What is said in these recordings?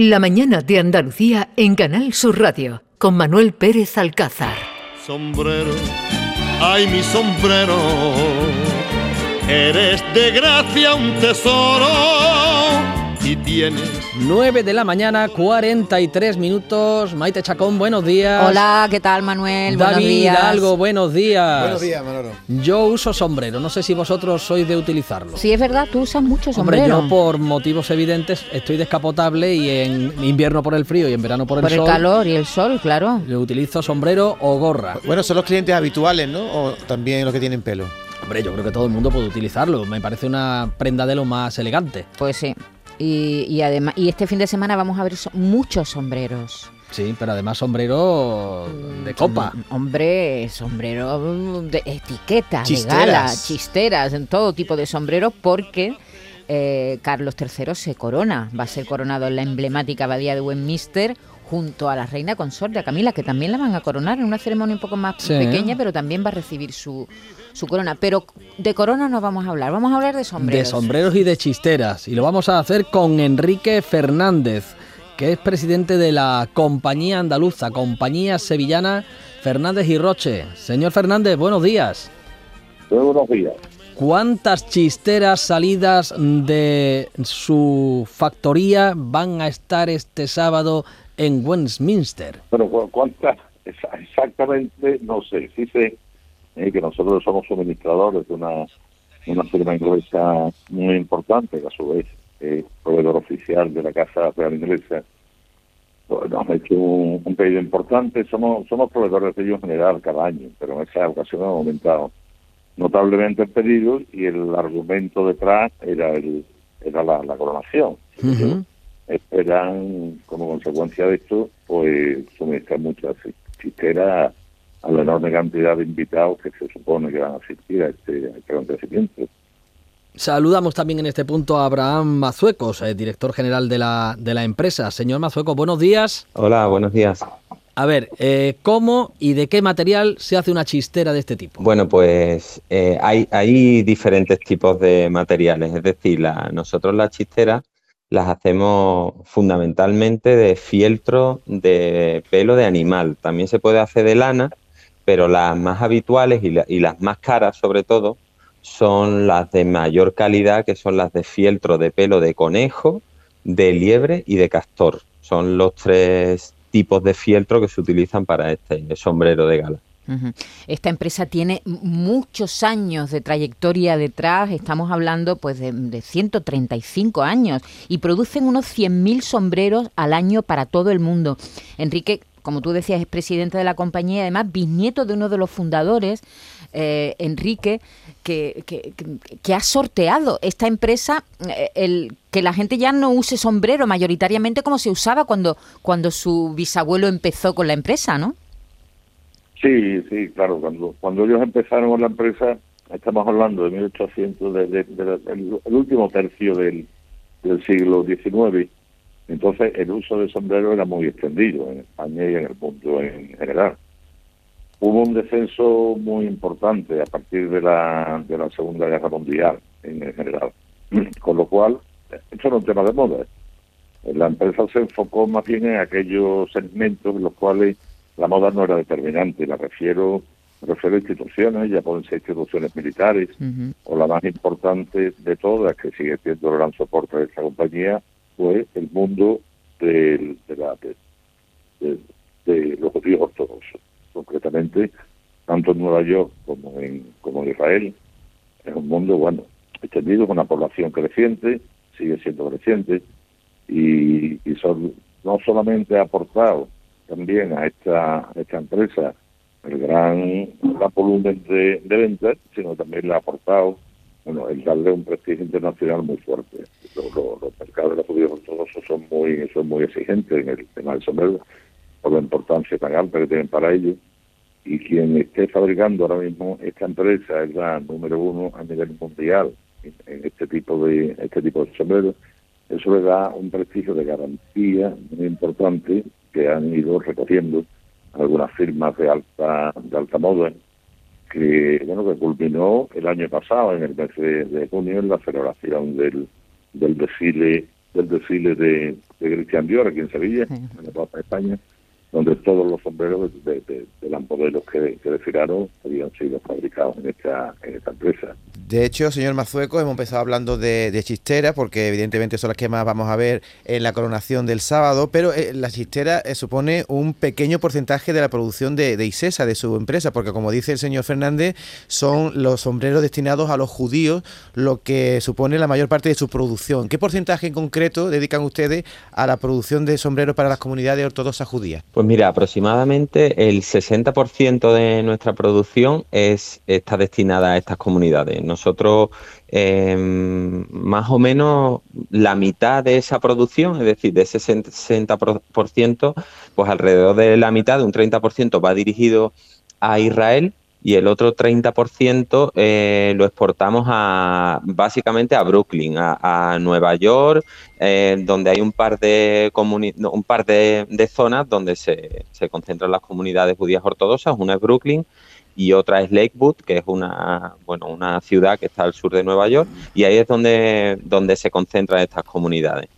La mañana de Andalucía en Canal Sur Radio con Manuel Pérez Alcázar. Sombrero, ay mi sombrero, eres de gracia un tesoro y tienes 9 de la mañana, 43 minutos. Maite Chacón, buenos días. Hola, ¿qué tal, Manuel? buenos David días. Hidalgo, buenos días. Buenos días, Manolo. Yo uso sombrero, no sé si vosotros sois de utilizarlo. Sí, es verdad, tú usas mucho Hombre, sombrero. yo por motivos evidentes estoy descapotable y en invierno por el frío y en verano por el Por el sol. calor y el sol, claro. Le utilizo sombrero o gorra. Bueno, son los clientes habituales, ¿no? O también los que tienen pelo. Hombre, yo creo que todo el mundo puede utilizarlo. Me parece una prenda de lo más elegante. Pues sí. Y, y además, y este fin de semana vamos a ver so- muchos sombreros. Sí, pero además sombrero de copa. Mm, Hombre, sombrero de etiqueta, de gala, chisteras, en todo tipo de sombreros, porque eh, Carlos III se corona. Va a ser coronado en la emblemática abadía de Westminster junto a la reina consorte, a Camila, que también la van a coronar en una ceremonia un poco más Sí. pequeña, pero también va a recibir su, su corona. Pero de corona no vamos a hablar, vamos a hablar de sombreros. De sombreros y de chisteras. Y lo vamos a hacer con Enrique Fernández, que es presidente de la Compañía Andaluza, Compañía Sevillana Fernández y Roche. Señor Fernández, buenos días. Muy buenos días. ¿Cuántas chisteras salidas de su factoría van a estar este sábado en Westminster? Bueno, cu- ¿cuántas? Exa- Exactamente, no sé. Sí sé eh, que nosotros somos suministradores de una, una firma inglesa muy importante, que a su vez es proveedor oficial de la Casa Real Inglesa. Pues nos hecho un, un pedido importante. Somos somos proveedores de ellos en general cada año, pero en esa ocasión hemos aumentado notablemente el pedido y el argumento detrás era el era la, la coronación. Esperan como consecuencia de esto pues suministrar muchas chisteras a la enorme cantidad de invitados que se supone que van a asistir a este, a este acontecimiento. Saludamos también en este punto a Abraham Mazuecos, eh, director general de la, de la empresa. Señor Mazuecos, buenos días. Hola, buenos días. A ver, eh, ¿cómo y de qué material se hace una chistera de este tipo? Bueno, pues eh, hay, diferentes tipos de materiales, es decir, nosotros las chisteras las hacemos fundamentalmente de fieltro de pelo de animal. También se puede hacer de lana, pero las más habituales y, y las más caras sobre todo son las de mayor calidad, que son las de fieltro de pelo de conejo, de liebre y de castor. Son los tres tipos de fieltro que se utilizan para este sombrero de gala. Esta empresa tiene muchos años de trayectoria detrás, estamos hablando pues de, de 135 años y producen unos 100.000 sombreros al año para todo el mundo. Enrique, como tú decías, es presidente de la compañía y además bisnieto de uno de los fundadores, eh, Enrique, que, que- ha sorteado esta empresa eh, el que la gente ya no use sombrero mayoritariamente como se usaba cuando, cuando su bisabuelo empezó con la empresa, ¿no? Sí, sí, claro, cuando, cuando ellos empezaron con la empresa, estamos hablando de 1800, de, de- de último tercio del, del siglo XIX, entonces el uso de sombrero era muy extendido en España y en el mundo en general. Hubo un descenso muy importante a partir de la, de la Segunda Guerra Mundial en general, con lo cual, esto era un tema de moda. La empresa se enfocó más bien en aquellos segmentos en los cuales la moda no era determinante. La refiero, me refiero a instituciones, ya pueden ser instituciones militares, o la más importante de todas, que sigue siendo el gran soporte de esta compañía, fue el mundo del- de, la- de-. Tanto en Nueva York como en, como en Israel, es un mundo, bueno, extendido con una población creciente, sigue siendo creciente, y, y son, no solamente ha aportado también a esta, esta empresa el gran, gran volumen de, ventas, sino también le ha aportado bueno, el darle un prestigio internacional muy fuerte. Los, los- mercados de los judíos ortodoxos son muy, son muy exigentes en el tema del sombrero, por la importancia tan alta que tienen para ellos. Y quien esté fabricando ahora mismo esta empresa es la número uno a nivel mundial en, en este tipo de este tipo de sombreros. Eso le da un prestigio de garantía muy importante que han ido recogiendo algunas firmas de alta de alta moda que bueno que culminó el año pasado en el mes de, de junio en la celebración del, del desfile del desfile de, de Cristian Dior aquí en Sevilla, en la Plaza de España, donde todos los sombreros de, de, de las modelos que, que desfilaron habían sido fabricados en esta, en esta empresa. De hecho, señor Mazueco, hemos empezado hablando de, de chisteras, porque evidentemente son las que más vamos a ver en la coronación del sábado, pero eh, la chistera eh, supone un pequeño porcentaje de la producción de, de ISESA, de su empresa, porque como dice el señor Fernández, son los sombreros destinados a los judíos, lo que supone la mayor parte de su producción. ¿Qué porcentaje en concreto dedican ustedes a la producción de sombreros para las comunidades ortodoxas judías? Pues mira, aproximadamente el 60% de nuestra producción es, está destinada a estas comunidades. Nosotros, eh, más o menos la mitad de esa producción, es decir, de ese 60%, pues alrededor de la mitad, de un 30%, va dirigido a Israel y el otro 30% eh, lo exportamos a básicamente a Brooklyn, a, a Nueva York, eh, donde hay un par de no, un par de, de zonas donde se, se, concentran las comunidades judías ortodoxas. Una es Brooklyn y otra es Lakewood, que es una bueno una ciudad que está al sur de Nueva York, y ahí es donde, donde se concentran estas comunidades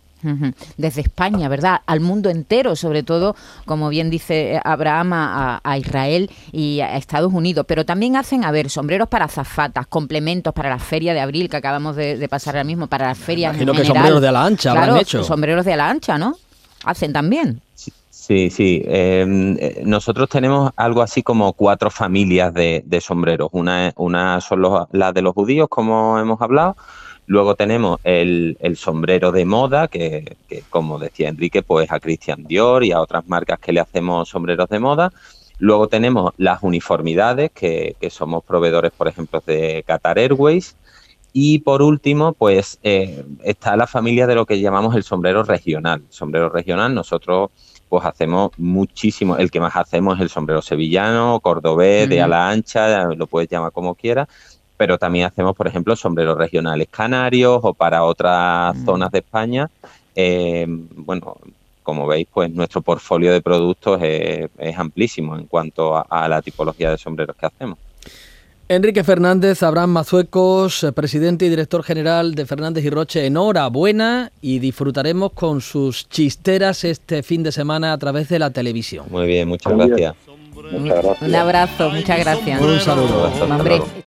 desde España, ¿verdad? Al mundo entero, sobre todo, como bien dice Abraham, a, a, Israel y a Estados Unidos. Pero también hacen, a ver, sombreros para zafatas, complementos para la feria de abril que acabamos de, de pasar ahora mismo, para las ferias. Imagino en que general. sombreros de la ancha claro, habrán hecho. Sombreros de la ancha, ¿no? Hacen también. Sí, sí. Eh, nosotros tenemos algo así como cuatro familias de, sombreros. Una, una son los, las de los judíos, como hemos hablado. Luego tenemos el, sombrero de moda, que, como decía Enrique, pues a Christian Dior y a otras marcas que le hacemos sombreros de moda. Luego tenemos las uniformidades, que, que somos proveedores, por ejemplo, de Qatar Airways. Y por último, pues eh, está la familia de lo que llamamos el sombrero regional. Sombrero regional, nosotros pues hacemos muchísimo. El que más hacemos es el sombrero sevillano, cordobés, uh -huh. de ala ancha, lo puedes llamar como quieras pero también hacemos, por ejemplo, sombreros regionales canarios o para otras zonas de España. Eh, bueno, como veis, pues nuestro portfolio de productos es, es amplísimo en cuanto a, a, la tipología de sombreros que hacemos. Enrique Fernández, Abraham Mazuecos, presidente y director general de Fernández y Roche, enhorabuena y disfrutaremos con sus chisteras este fin de semana a través de la televisión. Muy bien, muchas gracias. Muchas gracias. Un abrazo, muchas gracias. Un saludo. Un abrazo,